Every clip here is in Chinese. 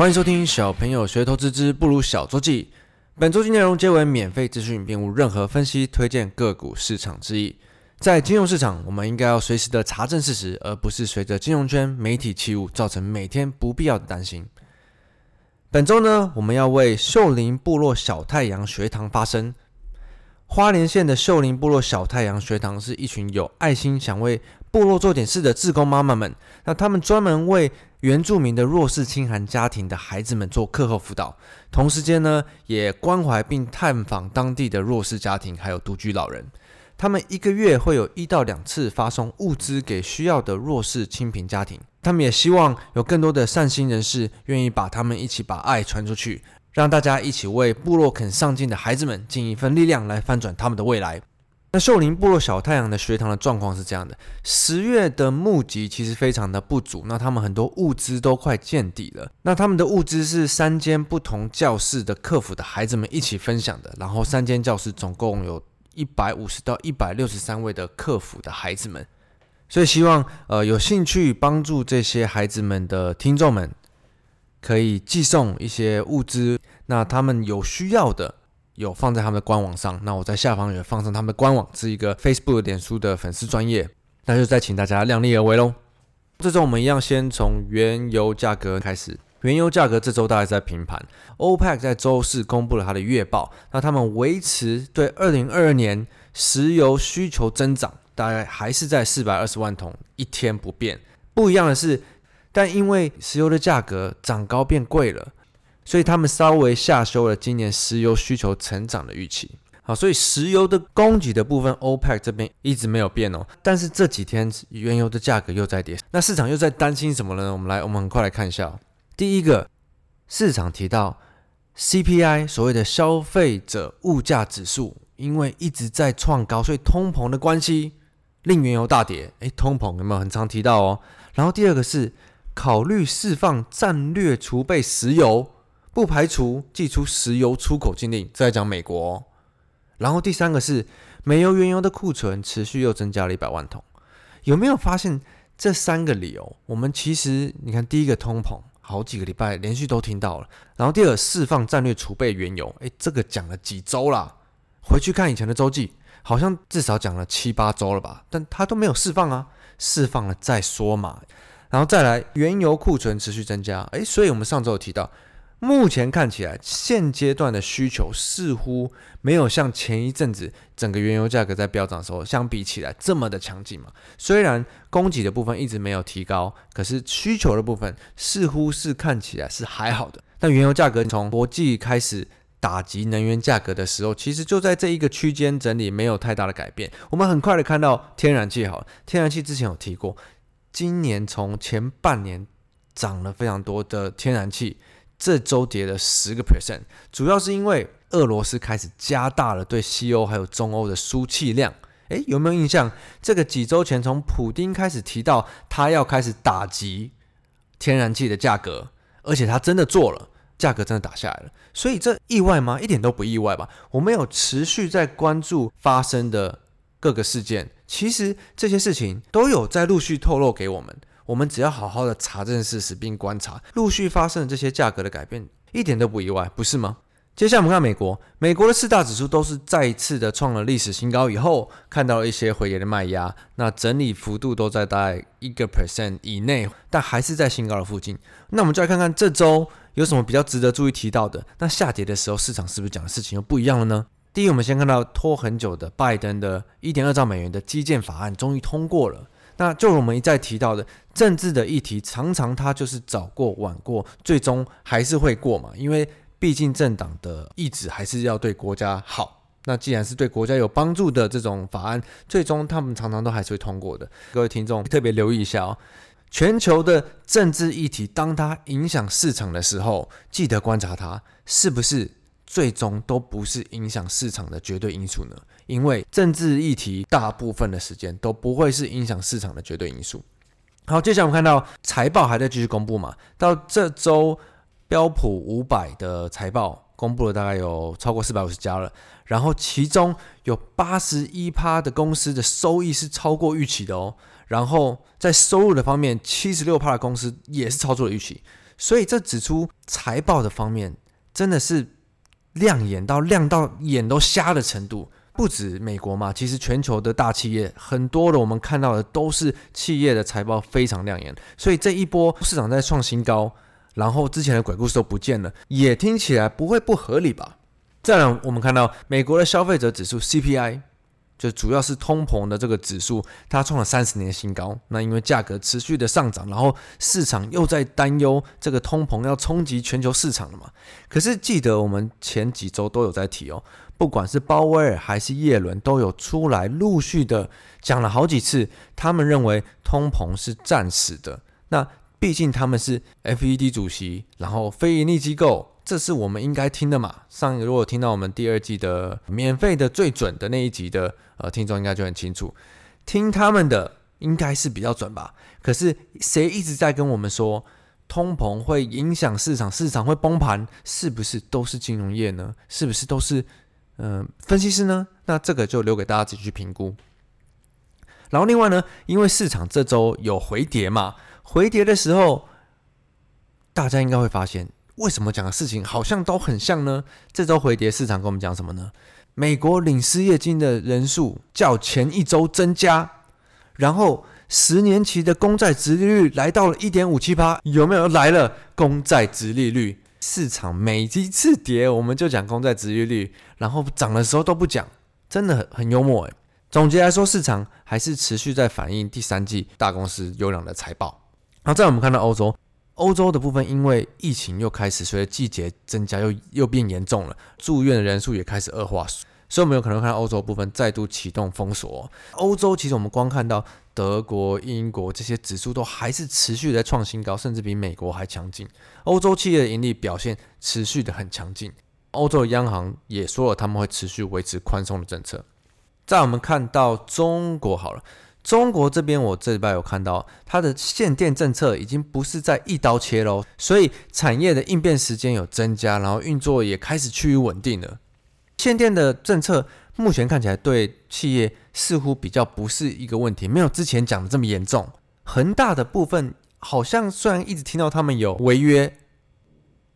欢迎收听小朋友学投资之不如小周记。本周记内容皆为免费资讯，并无任何分析、推荐个股市场之意。在金融市场，我们应该要随时的查证事实，而不是随着金融圈媒体起舞，造成每天不必要的担心。本周呢，我们要为秀林部落小太阳学堂发声。花莲县的秀林部落小太阳学堂是一群有爱心、想为部落做点事的志工妈妈们。那他们专门为原住民的弱势清寒家庭的孩子们做课后辅导，同时间呢，也关怀并探访当地的弱势家庭，还有独居老人。他们一个月会有一到两次发送物资给需要的弱势清贫家庭。他们也希望有更多的善心人士愿意把他们一起把爱传出去。让大家一起为部落肯上进的孩子们尽一份力量，来翻转他们的未来。那秀林部落小太阳的学堂的状况是这样的：十月的募集其实非常的不足，那他们很多物资都快见底了。那他们的物资是三间不同教室的课辅的孩子们一起分享的，然后三间教室总共有一百五十到一百六十三位的课辅的孩子们，所以希望呃有兴趣帮助这些孩子们的听众们。可以寄送一些物资，那他们有需要的有放在他们的官网上，那我在下方也放上他们的官网，是一个 Facebook、脸书的粉丝专业，那就再请大家量力而为喽。这周我们一样先从原油价格开始，原油价格这周大概在平盘，OPEC 在周四公布了它的月报，那他们维持对二零二二年石油需求增长，大概还是在四百二十万桶一天不变，不一样的是。但因为石油的价格涨高变贵了，所以他们稍微下修了今年石油需求成长的预期。好，所以石油的供给的部分，OPEC 这边一直没有变哦。但是这几天原油的价格又在跌，那市场又在担心什么呢？我们来，我们很快来看一下。第一个，市场提到 CPI 所谓的消费者物价指数，因为一直在创高，所以通膨的关系令原油大跌。诶，通膨有没有很常提到哦？然后第二个是。考虑释放战略储备石油，不排除祭出石油出口禁令。这在讲美国哦。然后第三个是美油原油的库存持续又增加了一百万桶。有没有发现这三个理由？我们其实你看，第一个通膨，好几个礼拜连续都听到了。然后第二释放战略储备原油，诶，这个讲了几周了？回去看以前的周记，好像至少讲了七八周了吧？但它都没有释放啊，释放了再说嘛。然后再来，原油库存持续增加，诶，所以我们上周有提到，目前看起来现阶段的需求似乎没有像前一阵子整个原油价格在飙涨的时候相比起来这么的强劲嘛。虽然供给的部分一直没有提高，可是需求的部分似乎是看起来是还好的。但原油价格从国际开始打击能源价格的时候，其实就在这一个区间整理，没有太大的改变。我们很快的看到天然气好，天然气之前有提过。今年从前半年涨了非常多的天然气，这周跌了十个 percent，主要是因为俄罗斯开始加大了对西欧还有中欧的输气量。诶，有没有印象？这个几周前从普丁开始提到他要开始打击天然气的价格，而且他真的做了，价格真的打下来了。所以这意外吗？一点都不意外吧？我们有持续在关注发生的各个事件。其实这些事情都有在陆续透露给我们，我们只要好好的查证事实并观察，陆续发生的这些价格的改变，一点都不意外，不是吗？接下来我们看美国，美国的四大指数都是再一次的创了历史新高以后，看到了一些回跌的卖压，那整理幅度都在大概一个 percent 以内，但还是在新高的附近。那我们就来看看这周有什么比较值得注意提到的。那下跌的时候，市场是不是讲的事情又不一样了呢？第一，我们先看到拖很久的拜登的一点二兆美元的基建法案终于通过了。那就我们一再提到的，政治的议题常常它就是早过晚过，最终还是会过嘛。因为毕竟政党的意志还是要对国家好。那既然是对国家有帮助的这种法案，最终他们常常都还是会通过的。各位听众特别留意一下哦，全球的政治议题，当它影响市场的时候，记得观察它是不是。最终都不是影响市场的绝对因素呢，因为政治议题大部分的时间都不会是影响市场的绝对因素。好，接下来我们看到财报还在继续公布嘛，到这周标普五百的财报公布了大概有超过四百五十家了，然后其中有八十一趴的公司的收益是超过预期的哦，然后在收入的方面，七十六趴的公司也是超出了预期。所以这指出财报的方面真的是亮眼到亮到眼都瞎的程度。不止美国嘛，其实全球的大企业很多的，我们看到的都是企业的财报非常亮眼。所以这一波市场在创新高，然后之前的鬼故事都不见了，也听起来不会不合理吧？再来，我们看到美国的消费者指数 CPI。就主要是通膨的这个指数，它创了三十年新高。那因为价格持续的上涨，然后市场又在担忧这个通膨要冲击全球市场了嘛。可是记得我们前几周都有在提哦，不管是鲍威尔还是耶伦都有出来陆续的讲了好几次，他们认为通膨是暂时的。那毕竟他们是 FED 主席，然后非盈利机构。这是我们应该听的嘛？上一个如果听到我们第二季的免费的最准的那一集的呃听众应该就很清楚，听他们的应该是比较准吧？可是谁一直在跟我们说通膨会影响市场，市场会崩盘，是不是都是金融业呢？是不是都是嗯、分析师呢？那这个就留给大家自己去评估。然后另外呢，因为市场这周有回跌嘛，回跌的时候大家应该会发现。为什么讲的事情好像都很像呢？这周回跌，市场跟我们讲什么呢？美国领失业金的人数较前一周增加，然后十年期的公债殖利率来到了一点五七八，有没有来了？公债殖利率，市场每一次跌我们就讲公债殖利率，然后涨的时候都不讲，真的很很幽默诶。总结来说，市场还是持续在反映第三季大公司优良的财报。然后再我们看到欧洲。欧洲的部分，因为疫情又开始随着季节增加，又又变严重了，住院的人数也开始恶化，所以我们有可能看到欧洲部分再度启动封锁。欧洲其实我们光看到德国、英国这些指数都还是持续在创新高，甚至比美国还强劲。欧洲企业的盈利表现持续的很强劲，欧洲的央行也说了他们会持续维持宽松的政策。在我们看到中国好了。中国这边，我这礼拜有看到，它的限电政策已经不是在一刀切喽，所以产业的应变时间有增加，然后运作也开始趋于稳定了。限电的政策目前看起来对企业似乎比较不是一个问题，没有之前讲的这么严重。恒大的部分好像虽然一直听到他们有违约，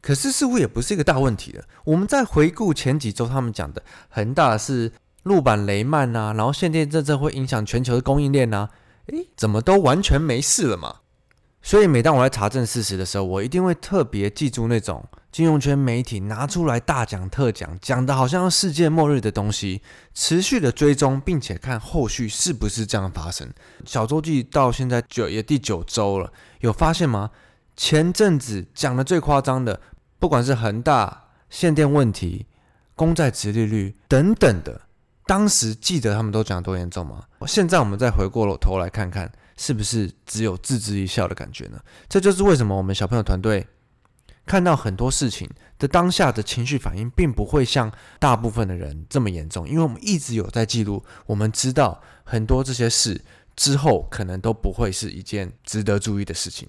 可是似乎也不是一个大问题了。我们再回顾前几周他们讲的，恒大是。陆板雷曼呐，然后限电政策会影响全球的供应链呐，诶，怎么都完全没事了嘛？所以每当我在查证事实的时候，我一定会特别记住那种金融圈媒体拿出来大讲特讲，讲的好像世界末日的东西，持续的追踪，并且看后续是不是这样发生。小周记到现在九也第九周了，有发现吗？前阵子讲的最夸张的，不管是恒大限电问题、公债殖利率等等的。当时记得他们都讲多严重吗？现在我们再回过头来看看，是不是只有置之一笑的感觉呢？这就是为什么我们小朋友团队看到很多事情的当下的情绪反应，并不会像大部分的人这么严重，因为我们一直有在记录，我们知道很多这些事之后可能都不会是一件值得注意的事情。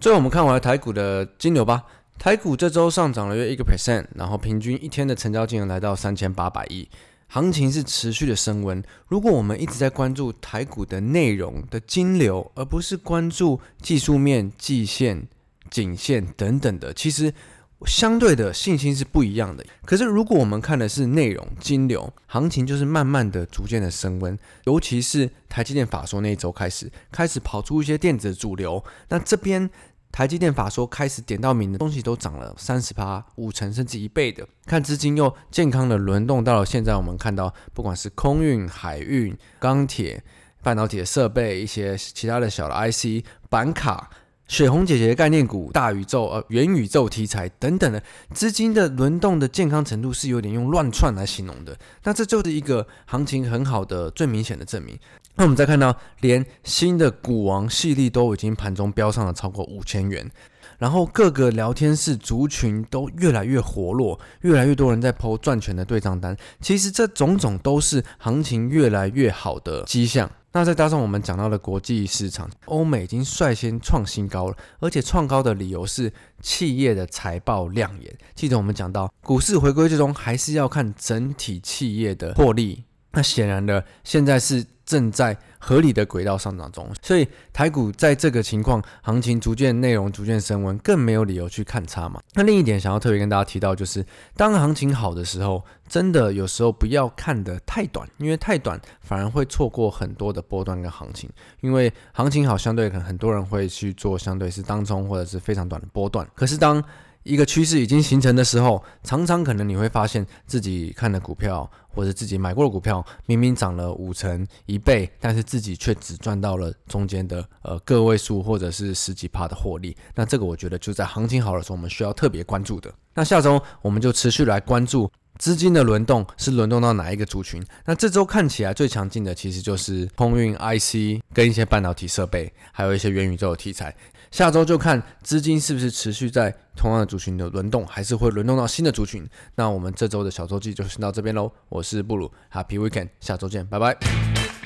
最后，我们看完台股的金牛吧。台股这周上涨了约一个 percent，然后平均一天的成交金额来到三千八百亿。行情是持续的升温。如果我们一直在关注台股的内容的金流，而不是关注技术面、季线、颈线等等的，其实相对的信心是不一样的。可是如果我们看的是内容金流，行情就是慢慢的、逐渐的升温。尤其是台积电法说那一周开始，开始跑出一些电子主流，那这边。台积电法说开始点到名的东西都涨了三十趴、五成甚至一倍的，看资金又健康的轮动到了现在，我们看到不管是空运、海运、钢铁、半导体的设备、一些其他的小的 IC、板卡。水红姐姐概念股、大宇宙、呃元宇宙题材等等的资金的轮动的健康程度是有点用乱窜来形容的。那这就是一个行情很好的最明显的证明。那我们再看到，连新的股王矽力都已经盘中飙上了超过五千元，然后各个聊天室族群都越来越活络，越来越多人在抛赚钱的对账单。其实这种种都是行情越来越好的迹象。那再加上我们讲到的国际市场，欧美已经率先创新高了，而且创高的理由是企业的财报亮眼。记得我们讲到，股市回归最终还是要看整体企业的获利。那显然的，现在是正在合理的轨道上涨中，所以台股在这个情况，行情逐渐内容逐渐升温，更没有理由去看差嘛。那另一点想要特别跟大家提到，就是当行情好的时候，真的有时候不要看得太短，因为太短反而会错过很多的波段跟行情。因为行情好，相对可能很多人会去做相对是当中或者是非常短的波段，可是当一个趋势已经形成的时候，常常可能你会发现自己看的股票或者自己买过的股票，明明涨了五成一倍，但是自己却只赚到了中间的呃个位数或者是十几趴的获利。那这个我觉得就在行情好的时候，我们需要特别关注的。那下周我们就持续来关注资金的轮动是轮动到哪一个族群。那这周看起来最强劲的其实就是空运 IC 跟一些半导体设备，还有一些元宇宙的题材。下周就看资金是不是持续在同样的族群的轮动，还是会轮动到新的族群。那我们这周的小周记就先到这边喽。我是布鲁，Happy Weekend，下周见，拜拜。